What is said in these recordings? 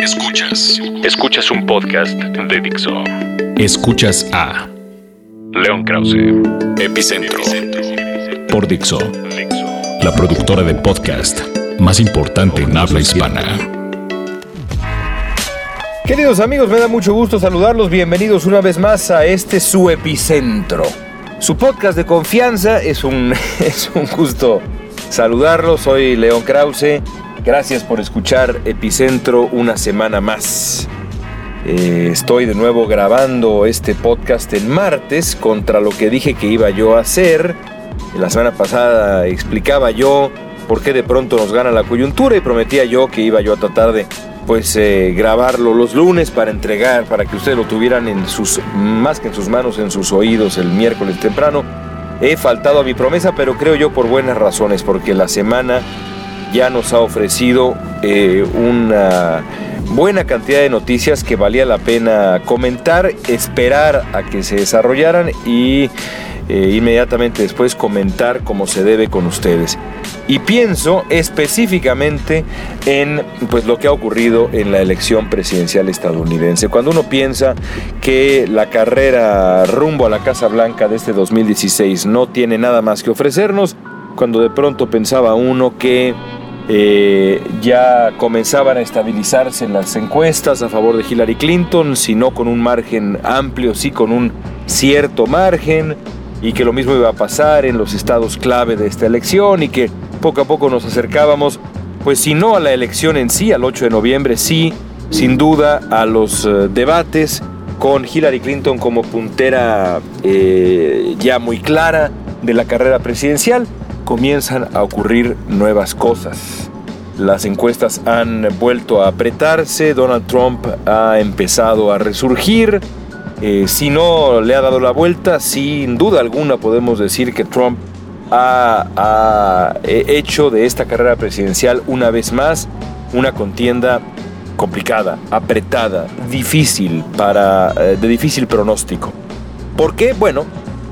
Escuchas. Escuchas un podcast de Dixo. Escuchas a León Krause. Epicentro por Dixo, la productora de podcast más importante en habla hispana. Queridos amigos, me da mucho gusto saludarlos. Bienvenidos una vez más a este su epicentro. Su podcast de confianza es un, es un gusto saludarlos. Soy León Krause. Gracias por escuchar Epicentro una semana más. Eh, estoy de nuevo grabando este podcast en martes contra lo que dije que iba yo a hacer. La semana pasada explicaba yo por qué de pronto nos gana la coyuntura y prometía yo que iba yo a tratar de pues eh, grabarlo los lunes para entregar, para que ustedes lo tuvieran en sus, más que en sus manos, en sus oídos el miércoles temprano. He faltado a mi promesa, pero creo yo por buenas razones, porque la semana ya nos ha ofrecido eh, una buena cantidad de noticias que valía la pena comentar, esperar a que se desarrollaran y eh, inmediatamente después comentar como se debe con ustedes. Y pienso específicamente en pues, lo que ha ocurrido en la elección presidencial estadounidense. Cuando uno piensa que la carrera rumbo a la Casa Blanca de este 2016 no tiene nada más que ofrecernos, cuando de pronto pensaba uno que eh, ya comenzaban a estabilizarse las encuestas a favor de Hillary Clinton, si no con un margen amplio, sí con un cierto margen, y que lo mismo iba a pasar en los estados clave de esta elección y que poco a poco nos acercábamos, pues si no a la elección en sí, al 8 de noviembre, sí, sin duda a los eh, debates con Hillary Clinton como puntera eh, ya muy clara de la carrera presidencial, comienzan a ocurrir nuevas cosas. Las encuestas han vuelto a apretarse, Donald Trump ha empezado a resurgir, eh, si no le ha dado la vuelta, sin duda alguna podemos decir que Trump ha, hecho de esta carrera presidencial una vez más una contienda complicada, apretada, difícil, para, eh, de difícil pronóstico. ¿Por qué? Bueno,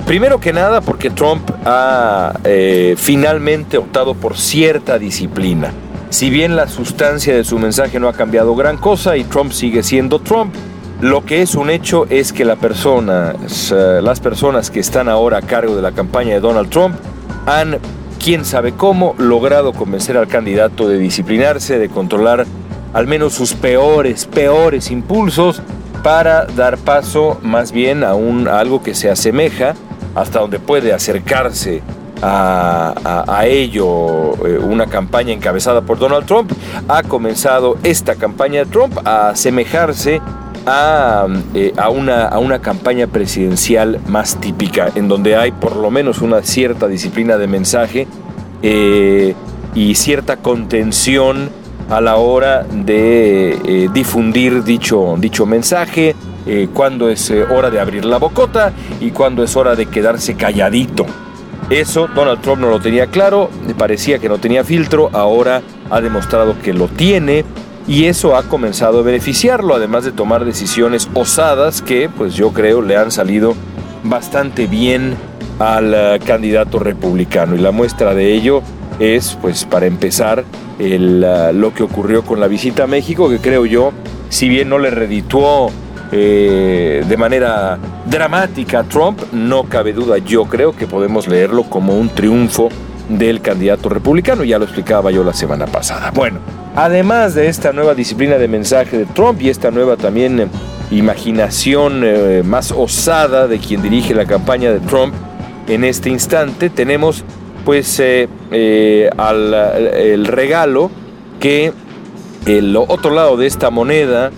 primero que nada porque Trump ha eh, finalmente optado por cierta disciplina. Si bien la sustancia de su mensaje no ha cambiado gran cosa y Trump sigue siendo Trump, lo que es un hecho es que la persona, las personas que están ahora a cargo de la campaña de Donald Trump han, quién sabe cómo, logrado convencer al candidato de disciplinarse, de controlar al menos sus peores, peores impulsos para dar paso más bien a, un, algo que se asemeja hasta donde puede acercarse a, ello eh, una campaña encabezada por Donald Trump. Ha comenzado esta campaña de Trump a asemejarse eh, a, una, a una campaña presidencial más típica, en donde hay por lo menos una cierta disciplina de mensaje eh, y cierta contención a la hora de difundir dicho, dicho mensaje, cuando es hora de abrir la bocota y cuando es hora de quedarse calladito. Eso Donald Trump no lo tenía claro, parecía que no tenía filtro, ahora ha demostrado que lo tiene y eso ha comenzado a beneficiarlo, además de tomar decisiones osadas que, pues yo creo, le han salido bastante bien al eh, candidato republicano. Y la muestra de ello es, pues para empezar, eh, lo que ocurrió con la visita a México, que creo yo, si bien no le redituó eh, de manera dramática a Trump, no cabe duda, yo creo que podemos leerlo como un triunfo del candidato republicano, ya lo explicaba yo la semana pasada. Bueno, además de esta nueva disciplina de mensaje de Trump y esta nueva también eh, imaginación eh, más osada de quien dirige la campaña de Trump en este instante, tenemos pues al, el regalo que el otro lado de esta moneda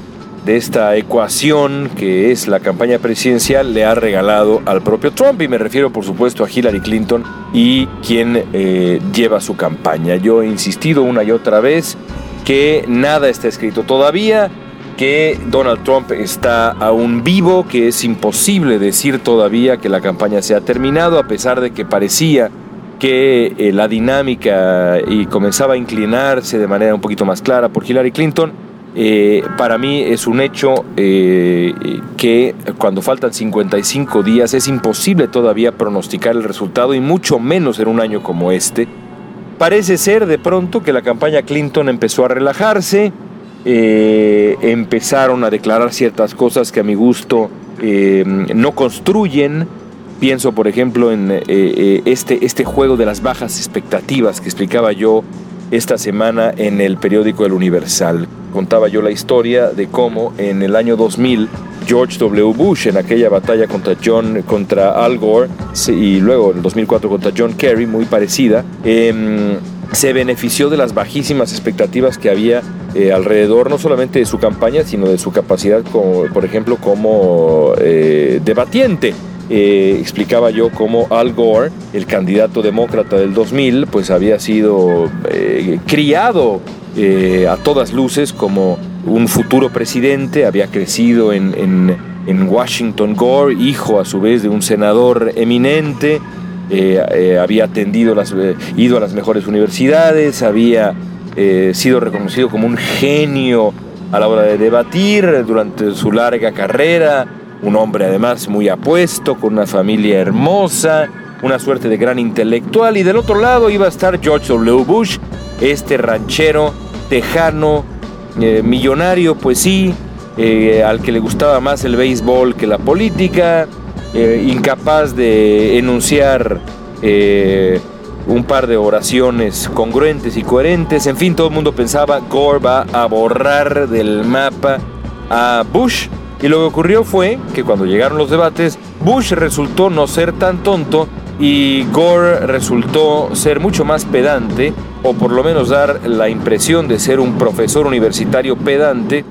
de esta ecuación que es la campaña presidencial le ha regalado al propio Trump y me refiero por supuesto a Hillary Clinton y quien eh, lleva su campaña. Yo he insistido una y otra vez que nada está escrito todavía, que Donald Trump está aún vivo, que es imposible decir todavía que la campaña se ha terminado a pesar de que parecía que eh, la dinámica y comenzaba a inclinarse de manera un poquito más clara por Hillary Clinton eh, para mí es un hecho eh, que cuando faltan 55 días es imposible todavía pronosticar el resultado y mucho menos en un año como este. Parece ser de pronto que la campaña Clinton empezó a relajarse, eh, empezaron a declarar ciertas cosas que a mi gusto no construyen. Pienso, por ejemplo, en este, este juego de las bajas expectativas que explicaba yo esta semana en el periódico El Universal. Contaba yo la historia de cómo en el año 2000 George W. Bush en aquella batalla contra John contra Al Gore y luego en el 2004 contra John Kerry, muy parecida, em, se benefició de las bajísimas expectativas que había eh, alrededor no solamente de su campaña, sino de su capacidad, como, por ejemplo, como eh, debatiente. Eh, explicaba yo cómo Al Gore, el candidato demócrata del 2000, pues había sido criado a todas luces como un futuro presidente, había crecido en, Washington Gore, hijo a su vez de un senador eminente, había atendido las, ido a las mejores universidades, había eh, sido reconocido como un genio a la hora de debatir durante su larga carrera, un hombre además muy apuesto, con una familia hermosa, una suerte de gran intelectual, y del otro lado iba a estar George W. Bush, este ranchero tejano, eh, millonario, pues sí, eh, al que le gustaba más el béisbol que la política, incapaz de enunciar un par de oraciones congruentes y coherentes. En fin, todo el mundo pensaba Gore va a borrar del mapa a Bush. Y lo que ocurrió fue que cuando llegaron los debates, Bush resultó no ser tan tonto y Gore resultó ser mucho más pedante, o por lo menos dar la impresión de ser un profesor universitario pedante,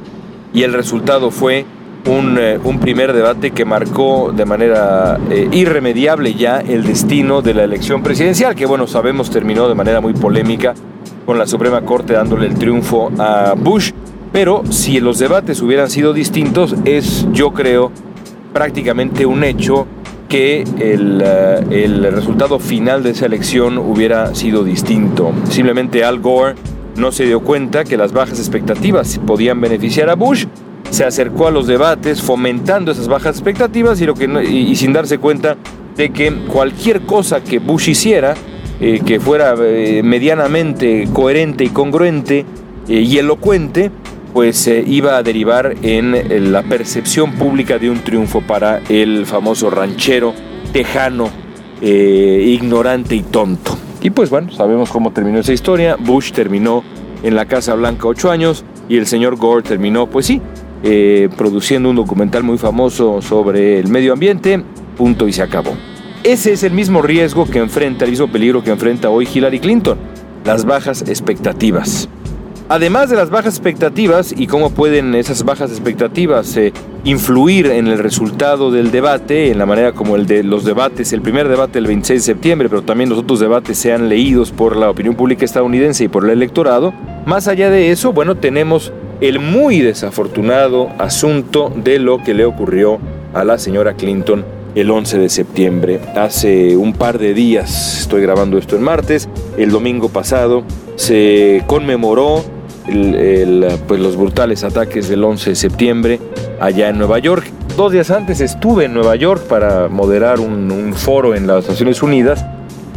y el resultado fue eh, un, primer debate que marcó de manera eh, irremediable ya el destino de la elección presidencial, que bueno, sabemos terminó de manera muy polémica con la Suprema Corte dándole el triunfo a Bush, pero si los debates hubieran sido distintos, es yo creo prácticamente un hecho que el, eh, el resultado final de esa elección hubiera sido distinto. Simplemente Al Gore no se dio cuenta que las bajas expectativas podían beneficiar a Bush se acercó a los debates fomentando esas bajas expectativas y, lo que, y, sin darse cuenta de que cualquier cosa que Bush hiciera, eh, que fuera eh, medianamente coherente y congruente eh, y elocuente, pues iba a derivar en la percepción pública de un triunfo para el famoso ranchero tejano, ignorante y tonto. Y pues bueno, sabemos cómo terminó esa historia. Bush terminó en la Casa Blanca ocho años y el señor Gore terminó, pues sí, eh, produciendo un documental muy famoso sobre el medio ambiente, punto y se acabó. Ese es el mismo riesgo que enfrenta, el mismo peligro que enfrenta hoy Hillary Clinton, las bajas expectativas. Además de las bajas expectativas y cómo pueden esas bajas expectativas eh, influir en el resultado del debate, en la manera como el de los debates, el primer debate el 26 de septiembre, pero también los otros debates sean leídos por la opinión pública estadounidense y por el electorado, más allá de eso, bueno, tenemos el muy desafortunado asunto de lo que le ocurrió a la señora Clinton el 11 de septiembre. Hace un par de días, estoy grabando esto en martes, el domingo pasado se conmemoró pues, los brutales ataques del 11 de septiembre allá en Nueva York. Dos días antes estuve en Nueva York para moderar un, foro en las Naciones Unidas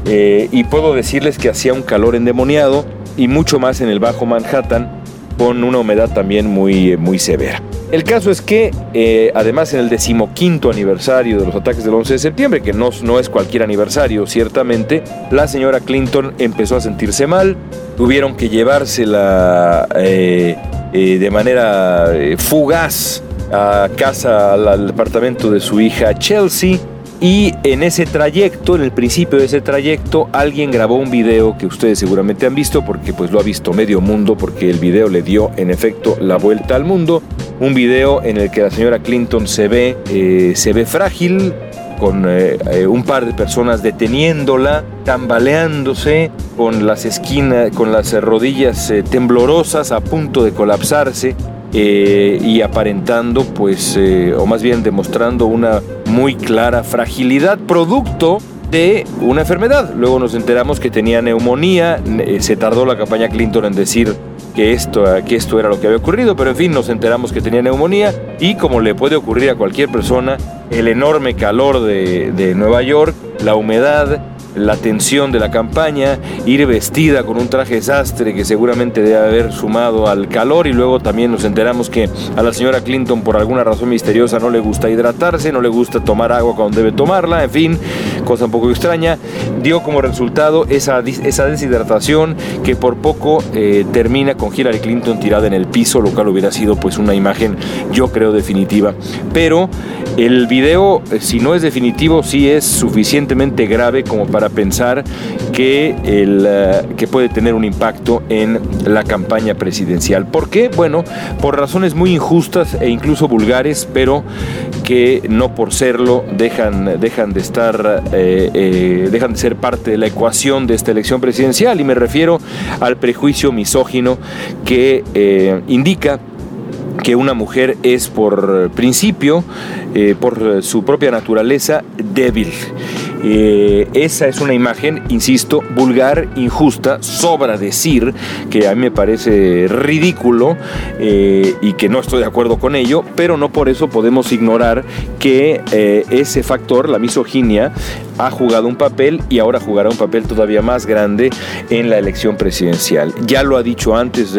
eh, y puedo decirles que hacía un calor endemoniado y mucho más en el Bajo Manhattan con una humedad también muy, muy severa. El caso es que, eh, además en el decimoquinto aniversario de los ataques del 11 de septiembre, que no, es cualquier aniversario, ciertamente, la señora Clinton empezó a sentirse mal, tuvieron que llevársela eh, eh, de manera fugaz a casa, al departamento de su hija Chelsea, y en ese trayecto, en el principio de ese trayecto, alguien grabó un video que ustedes seguramente han visto porque pues lo ha visto medio mundo porque el video le dio en efecto la vuelta al mundo. Un video en el que la señora Clinton se ve, eh, se ve frágil, con eh, eh, un par de personas deteniéndola, tambaleándose, con las esquinas, con las rodillas temblorosas, a punto de colapsarse. Y aparentando, pues, o más bien demostrando una muy clara fragilidad, producto de una enfermedad. Luego nos enteramos que tenía neumonía, eh, se tardó la campaña Clinton en decir que esto, que esto era lo que había ocurrido, pero en fin, nos enteramos que tenía neumonía y como le puede ocurrir a cualquier persona, el enorme calor de, de Nueva York, la humedad, la tensión de la campaña, ir vestida con un traje desastre que seguramente debe haber sumado al calor y luego también nos enteramos que a la señora Clinton por alguna razón misteriosa no le gusta hidratarse, no le gusta tomar agua cuando debe tomarla, en fin, cosa un poco extraña, dio como resultado esa, esa deshidratación que por poco eh, termina con Hillary Clinton tirada en el piso, lo cual hubiera sido pues una imagen yo creo definitiva. Pero el video, eh, si no es definitivo, sí es suficientemente grave como para pensar que, el, eh, que puede tener un impacto en la campaña presidencial. ¿Por qué? Bueno, por razones muy injustas e incluso vulgares, pero que no por serlo dejan, de estar, eh, dejan de ser parte de la ecuación de esta elección presidencial. Y me refiero al prejuicio misógino que indica que una mujer es por principio, eh, por su propia naturaleza, débil. Eh, esa es una imagen, insisto, vulgar, injusta, sobra decir, que a mí me parece ridículo eh, y que no estoy de acuerdo con ello, pero no por eso podemos ignorar que ese factor, la misoginia, ha jugado un papel y ahora jugará un papel todavía más grande en la elección presidencial. Ya lo ha dicho antes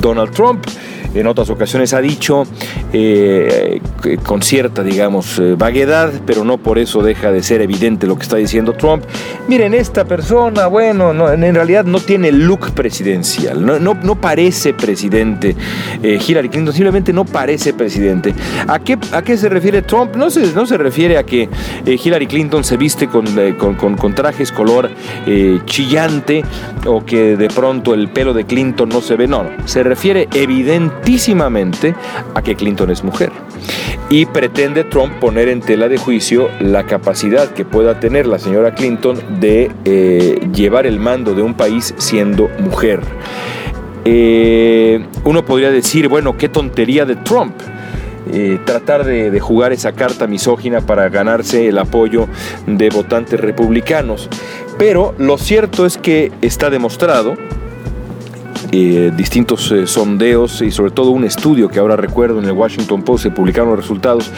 Donald Trump en otras ocasiones ha dicho eh, con cierta, digamos, eh, vaguedad, pero no por eso deja de ser evidente lo que está diciendo Trump. Miren, esta persona, bueno, en realidad no tiene look presidencial, no, parece presidente. Eh, Hillary Clinton simplemente no parece presidente. ¿A qué, ¿A qué se refiere Trump? No se, refiere a que Hillary Clinton se viste con trajes color chillante o que de pronto el pelo de Clinton no se ve, no, se refiere evidente a que Clinton es mujer. Y pretende Trump poner en tela de juicio la capacidad que pueda tener la señora Clinton de eh, llevar el mando de un país siendo mujer. Eh, uno podría decir, bueno, qué tontería de Trump. Eh, tratar de, jugar esa carta misógina para ganarse el apoyo de votantes republicanos. Pero lo cierto es que está demostrado eh, distintos eh, sondeos y sobre todo un estudio que ahora recuerdo en el Washington Post se publicaron los resultados,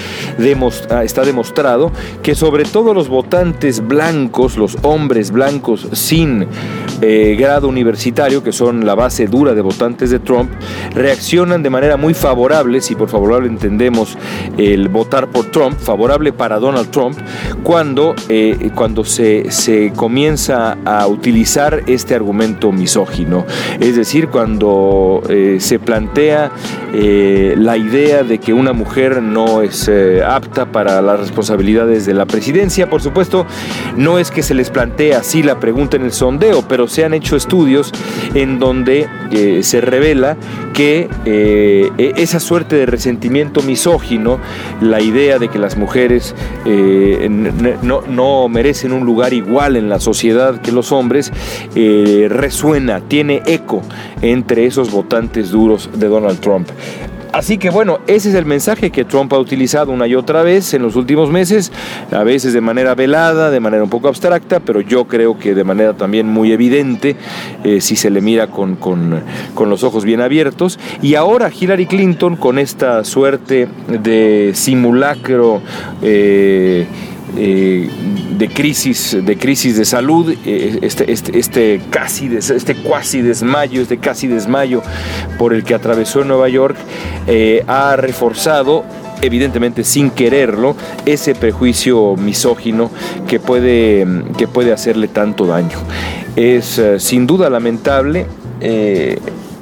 ah, está demostrado que sobre todo los votantes blancos, los hombres blancos sin eh, grado universitario, que son la base dura de votantes de Trump, reaccionan de manera muy favorable, si por favorable entendemos el votar por Trump, favorable para Donald Trump, cuando, cuando se, se comienza a utilizar este argumento misógino. Es decir, cuando eh, se plantea eh, la idea de que una mujer no es eh, apta para las responsabilidades de la presidencia. Por supuesto, no es que se les plantee así la pregunta en el sondeo, pero se han hecho estudios en donde se revela que e, esa suerte de resentimiento misógino, la idea de que las mujeres no, no, merecen un lugar igual en la sociedad que los hombres, resuena, tiene eco entre esos votantes duros de Donald Trump. Así que bueno, ese es el mensaje que Trump ha utilizado una y otra vez en los últimos meses, a veces de manera velada, de manera un poco abstracta, pero yo creo que de manera también muy evidente eh, si se le mira con, con, los ojos bien abiertos. Y ahora Hillary Clinton con esta suerte de simulacro. Eh, eh, de crisis de crisis de salud eh, este, este, este, casi este cuasi desmayo este casi desmayo por el que atravesó Nueva York eh, ha reforzado evidentemente sin quererlo, ese prejuicio misógino que puede, que puede hacerle tanto daño. Es sin duda lamentable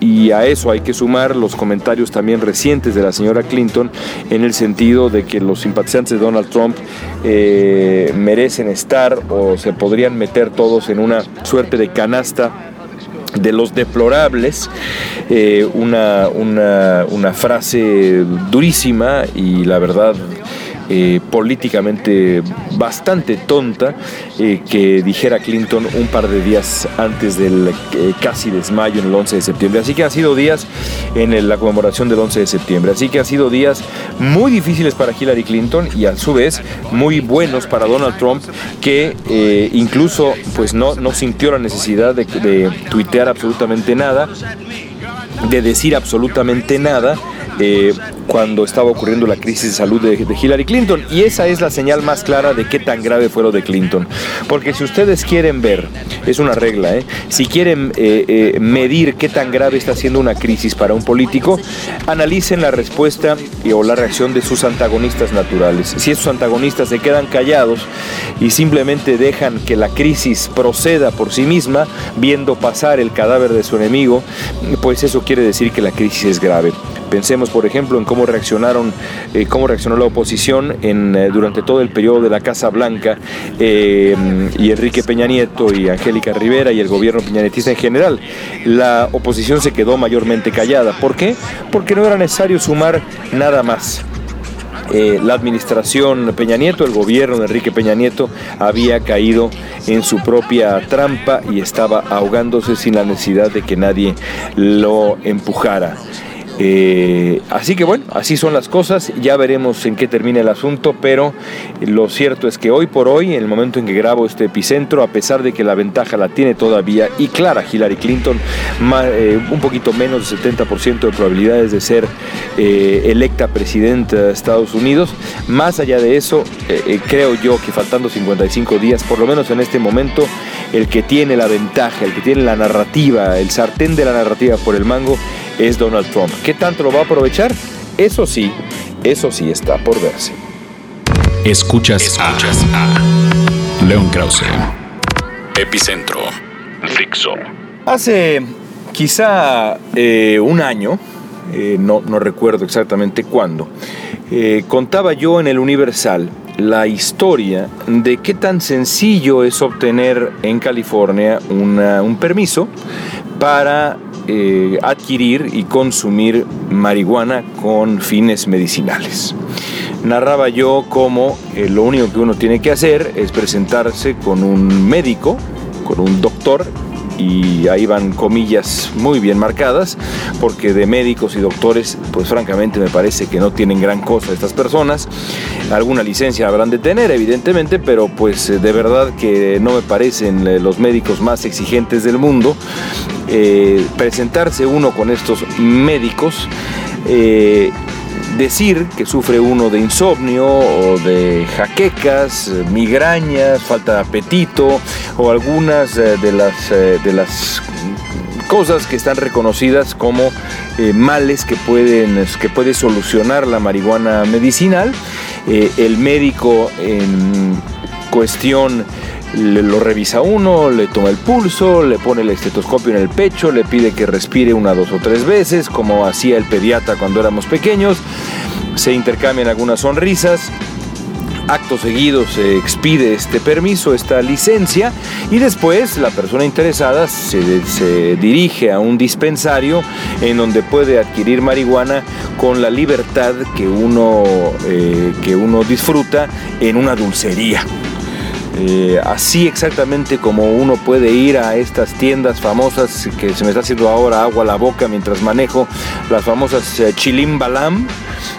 y a eso hay que sumar los comentarios también recientes de la señora Clinton en el sentido de que los simpatizantes de Donald Trump eh, merecen estar o se podrían meter todos en una suerte de canasta de los deplorables, eh, una, una, una frase durísima y la verdad eh, políticamente bastante tonta eh, que dijera Clinton un par de días antes del eh, casi desmayo en el 11 de septiembre. Así que han sido días en la conmemoración del 11 de septiembre. Así que han sido días muy difíciles para Hillary Clinton y a su vez muy buenos para Donald Trump que incluso pues no, no sintió la necesidad de, de tuitear absolutamente nada, de decir absolutamente nada eh, cuando estaba ocurriendo la crisis de salud de, Hillary Clinton. Y esa es la señal más clara de qué tan grave fue lo de Clinton. Porque si ustedes quieren ver, es una regla, ¿eh? si quieren eh, medir qué tan grave está siendo una crisis para un político, analicen la respuesta o la reacción de sus antagonistas naturales. Si esos antagonistas se quedan callados y simplemente dejan que la crisis proceda por sí misma, viendo pasar el cadáver de su enemigo, pues eso quiere decir que la crisis es grave. Pensemos, por ejemplo, en cómo reaccionaron, eh, cómo reaccionó la oposición eh, durante todo el periodo de la Casa Blanca eh, y Enrique Peña Nieto y Angélica Rivera y el gobierno peñanetista en general. La oposición se quedó mayormente callada. ¿Por qué? Porque no era necesario sumar nada más. la administración Peña Nieto, el gobierno de Enrique Peña Nieto, había caído en su propia trampa y estaba ahogándose sin la necesidad de que nadie lo empujara. Eh, así que bueno, así son las cosas, ya veremos en qué termina el asunto, pero lo cierto es que hoy por hoy, en el momento en que grabo este epicentro, a pesar de que la ventaja la tiene todavía y clara Hillary Clinton, eh, un poquito menos del 70% de probabilidades de ser eh, electa presidenta de Estados Unidos, más allá de eso, creo yo que faltando 55 días, por lo menos en este momento, el que tiene la ventaja, el que tiene la narrativa, el sartén de la narrativa por el mango, es Donald Trump. ¿Qué tanto lo va a aprovechar? Eso sí, eso sí está por verse. Escuchas, Escuchas a, León Krause. Epicentro. Fixo. Hace quizá eh, un año, eh, no, no, recuerdo exactamente cuándo, eh, contaba yo en el Universal la historia de qué tan sencillo es obtener en California un permiso para eh, adquirir y consumir marihuana con fines medicinales. Narraba yo cómo eh, lo único que uno tiene que hacer es presentarse con un médico, con un doctor y ahí van comillas muy bien marcadas, porque de médicos y doctores, pues francamente me parece que no tienen gran cosa estas personas. Alguna licencia habrán de tener, evidentemente, pero pues de verdad que no me parecen eh, los médicos más exigentes del mundo. Eh, presentarse uno con estos médicos eh, decir que sufre uno de insomnio o de jaquecas, migrañas, falta de apetito o algunas eh, de las, eh, de las cosas que están reconocidas como eh, males que, pueden, que puede solucionar la marihuana medicinal. el médico en cuestión lo revisa uno, le toma el pulso, le pone el estetoscopio en el pecho, le pide que respire una, dos o tres veces, como hacía el pediatra cuando éramos pequeños. Se intercambian algunas sonrisas. Acto seguido se expide este permiso, esta licencia, y después la persona interesada se, dirige a un dispensario en donde puede adquirir marihuana con la libertad que uno, eh, que uno disfruta en una dulcería. Eh, así exactamente como uno puede ir a estas tiendas famosas que se me está haciendo ahora agua a la boca mientras manejo, las famosas eh, Chilimbalam,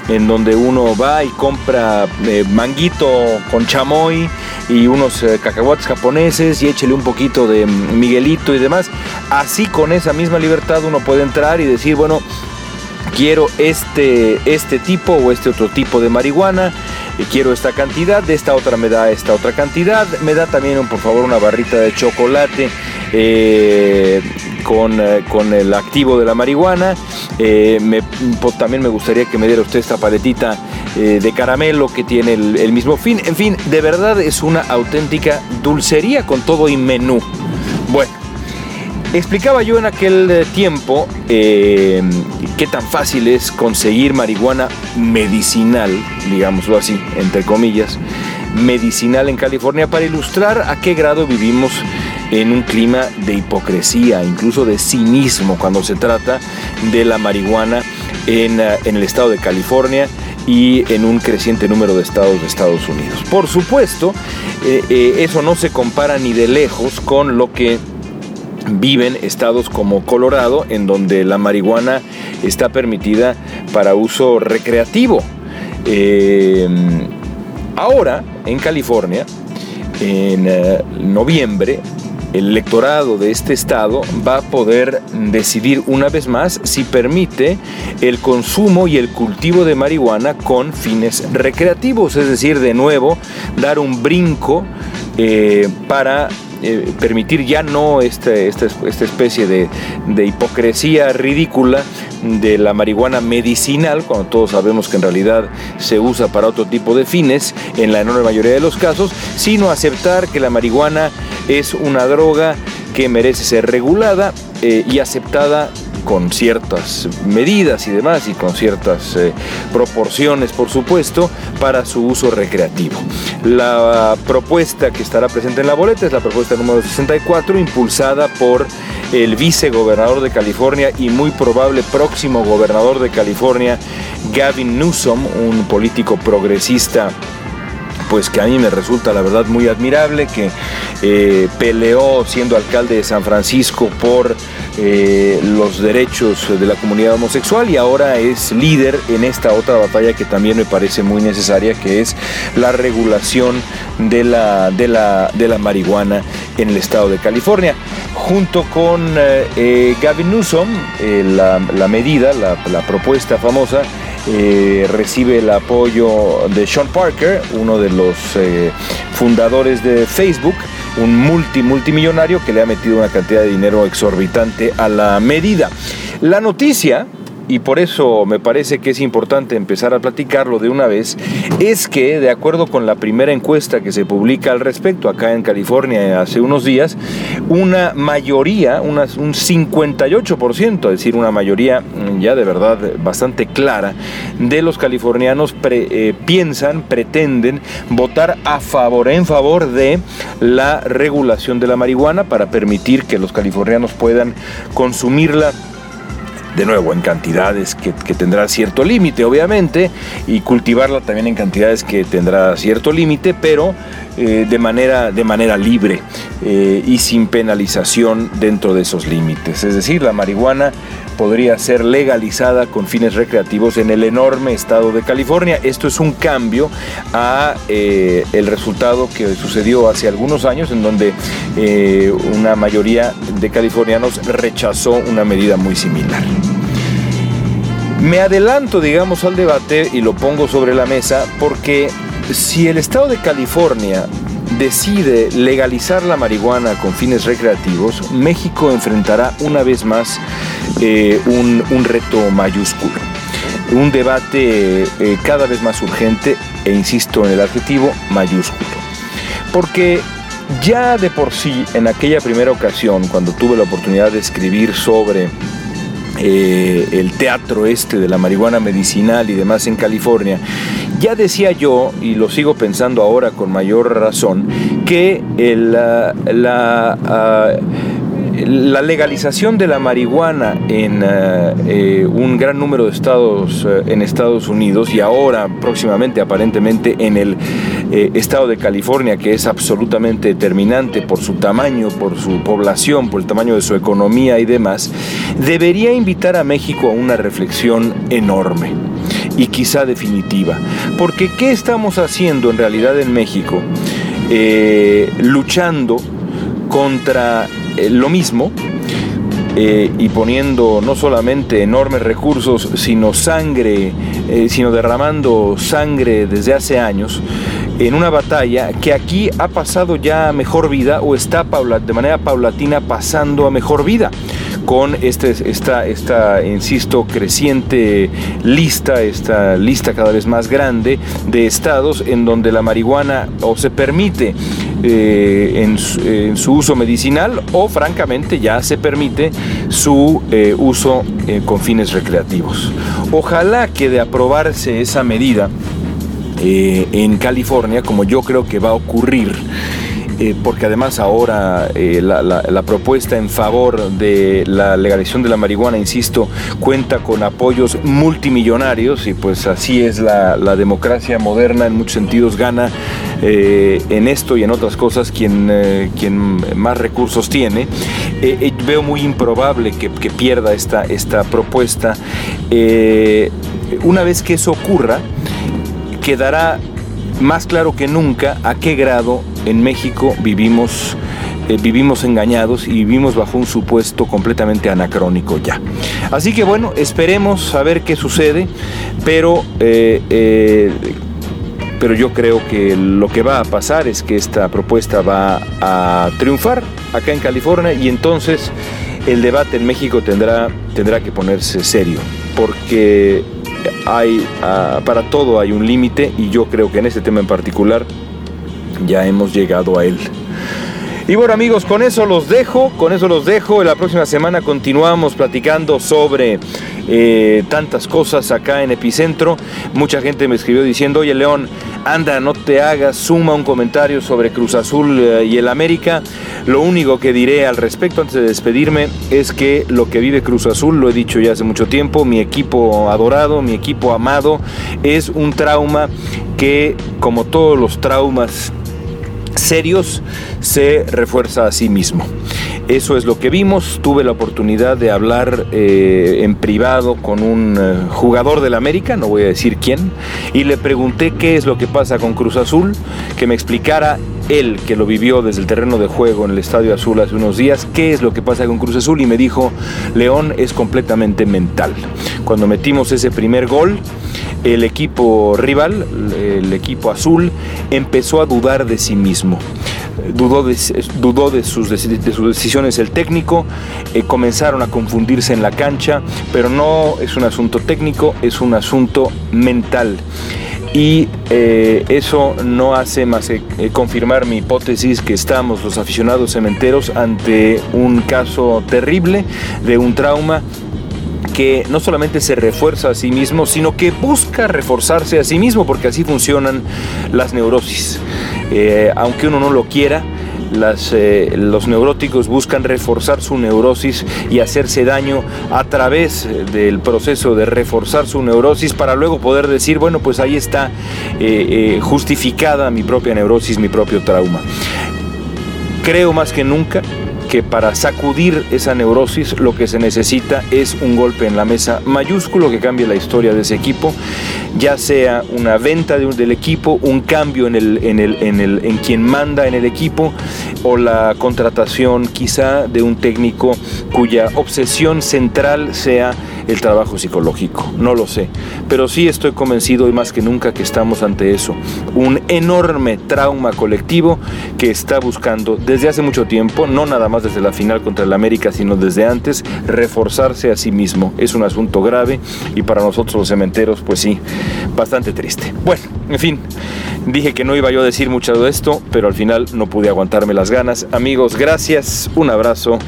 en donde uno va y compra eh, manguito con chamoy y unos cacahuates japoneses y échele un poquito de Miguelito y demás. Así con esa misma libertad uno puede entrar y decir, bueno, quiero este, este tipo o este otro tipo de marihuana quiero esta cantidad, de esta otra me da esta otra cantidad, me da también por favor una barrita de chocolate eh, con, eh, con, el activo de la marihuana, eh, también me gustaría que me diera usted esta paletita de caramelo que tiene el, mismo fin, en fin, de verdad es una auténtica dulcería con todo y menú. Explicaba yo en aquel tiempo qué tan fácil es conseguir marihuana medicinal, digámoslo así, entre comillas, medicinal en California para ilustrar a qué grado vivimos en un clima de hipocresía, incluso de cinismo cuando se trata de la marihuana en, eh, el estado de California y en un creciente número de estados de Estados Unidos. Por supuesto, eh, eh, eso no se compara ni de lejos con lo que viven estados como Colorado, en donde la marihuana está permitida para uso recreativo. Eh, ahora, en California, en eh, noviembre, el electorado de este estado va a poder decidir una vez más si permite el consumo y el cultivo de marihuana con fines recreativos, es decir, de nuevo dar un brinco eh, para eh, permitir ya no este, esta, esta especie de, de, hipocresía ridícula de la marihuana medicinal, cuando todos sabemos que en realidad se usa para otro tipo de fines en la enorme mayoría de los casos, sino aceptar que la marihuana es una droga que merece ser regulada eh, y aceptada con ciertas medidas y demás y con ciertas eh, proporciones, por supuesto, para su uso recreativo. La propuesta que estará presente en la boleta es la propuesta número 64, impulsada por el vicegobernador de California y muy probable próximo gobernador de California, Gavin Newsom, un político progresista pues que a mí me resulta la verdad muy admirable, que eh, peleó siendo alcalde de San Francisco por eh, los derechos de la comunidad homosexual y ahora es líder en esta otra batalla que también me parece muy necesaria, que es la regulación de la, de la, de la marihuana en el estado de California. Junto con eh, Gavin Newsom, la, la, medida, la, propuesta famosa, eh, recibe el apoyo de Sean Parker, uno de los eh, fundadores de Facebook, un multi multimillonario que le ha metido una cantidad de dinero exorbitante a la medida. La noticia y por eso me parece que es importante empezar a platicarlo de una vez, es que de acuerdo con la primera encuesta que se publica al respecto acá en California hace unos días, una mayoría, un 58%, es decir, una mayoría ya de verdad bastante clara de los californianos eh, piensan, pretenden votar a favor, en favor de la regulación de la marihuana para permitir que los californianos puedan consumirla de nuevo en cantidades que, tendrá cierto límite obviamente y cultivarla también en cantidades que tendrá cierto límite pero eh, de, manera, de manera libre eh, y sin penalización dentro de esos límites. Es decir la marihuana podría ser legalizada con fines recreativos en el enorme estado de California. Esto es un cambio a eh, el resultado que sucedió hace algunos años en donde una mayoría de californianos rechazó una medida muy similar. Me adelanto, digamos, al debate y lo pongo sobre la mesa porque si el estado de California decide legalizar la marihuana con fines recreativos, México enfrentará una vez más eh, un, reto mayúsculo. Un debate eh, cada vez más urgente, e insisto en el adjetivo mayúsculo. Porque ya de por sí, en aquella primera ocasión, cuando tuve la oportunidad de escribir sobre eh, el teatro este de la marihuana medicinal y demás en California, ya decía yo, y lo sigo pensando ahora con mayor razón, que la, ah, la legalización de la marihuana en eh, eh, un gran número de estados eh, en Estados Unidos y ahora próximamente aparentemente en el estado de California que es absolutamente determinante por su tamaño, por su población, por el tamaño de su economía y demás, debería invitar a México a una reflexión enorme y quizá definitiva. Porque ¿qué estamos haciendo en realidad en México? luchando contra eh, lo mismo eh, y poniendo no solamente enormes recursos, sino sangre, eh, sino derramando sangre desde hace años en una batalla que aquí ha pasado ya a mejor vida o está de manera paulatina pasando a mejor vida con este, esta, esta, insisto, creciente lista, esta lista cada vez más grande de estados en donde la marihuana o se permite eh, en, su, uso medicinal o francamente ya se permite su eh, uso eh, con fines recreativos. Ojalá que de aprobarse esa medida en California, como yo creo que va a ocurrir, eh, porque además ahora eh, la, propuesta en favor de la legalización de la marihuana, insisto, cuenta con apoyos multimillonarios y pues así es la, democracia moderna, en muchos sentidos gana eh, en esto y en otras cosas quien, quien más recursos tiene. veo muy improbable que, que pierda esta, esta propuesta. una vez que eso ocurra, quedará más claro que nunca a qué grado en México vivimos eh, vivimos engañados y vivimos bajo un supuesto completamente anacrónico ya. Así que bueno, esperemos a ver qué sucede, pero, eh, eh, pero yo creo que lo que va a pasar es que esta propuesta va a triunfar acá en California y entonces el debate en México tendrá, tendrá que ponerse serio, porque hay, ah, para todo hay un límite y yo creo que en este tema en particular ya hemos llegado a él. Y bueno amigos, con eso los dejo, con eso los dejo. La próxima semana continuamos platicando sobre eh, tantas cosas acá en Epicentro. Mucha gente me escribió diciendo, oye León, anda, no te hagas, suma un comentario sobre Cruz Azul eh, y el América. Lo único que diré al respecto antes de despedirme es que lo que vive Cruz Azul, lo he dicho ya hace mucho tiempo, mi equipo adorado, mi equipo amado, es un trauma que como todos los traumas serios se refuerza a sí mismo. Eso es lo que vimos. Tuve la oportunidad de hablar eh, en privado con un eh, jugador del América, no voy a decir quién, y le pregunté qué es lo que pasa con Cruz Azul, que me explicara él, que lo vivió desde el terreno de juego en el Estadio Azul hace unos días, qué es lo que pasa con Cruz Azul y me dijo, León es completamente mental. Cuando metimos ese primer gol, el equipo rival, el equipo azul, empezó a dudar de sí mismo. Dudó de, dudó de, sus, de sus decisiones el técnico, eh, comenzaron a confundirse en la cancha, pero no es un asunto técnico, es un asunto mental y eh, eso no hace más que eh, confirmar mi hipótesis que estamos los aficionados cementeros ante un caso terrible de un trauma que no solamente se refuerza a sí mismo, sino que busca reforzarse a sí mismo, porque así funcionan las neurosis. Eh, aunque uno no lo quiera, eh, los neuróticos buscan reforzar su neurosis y hacerse daño a través del proceso de reforzar su neurosis para luego poder decir, bueno, pues ahí está eh, justificada mi propia neurosis, mi propio trauma. Creo más que nunca que para sacudir esa neurosis lo que se necesita es un golpe en la mesa mayúsculo que cambie la historia de ese equipo, ya sea una venta de del equipo, un cambio en, el, en, el, en, el, en quien manda en el equipo o la contratación quizá de un técnico cuya obsesión central sea el trabajo psicológico. No lo sé, pero sí estoy convencido y más que nunca que estamos ante eso, un enorme trauma colectivo que está buscando desde hace mucho tiempo, no nada más desde la final contra el América, sino desde antes, reforzarse a sí mismo. Es un asunto grave y para nosotros los cementeros, pues sí, bastante triste. Bueno, en fin, dije que no iba yo a decir mucho de esto, pero al final no pude aguantarme las ganas. Amigos, gracias, un abrazo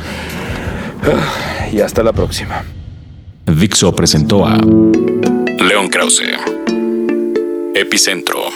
y hasta la próxima. Dixo presentó a León Krause, Epicentro.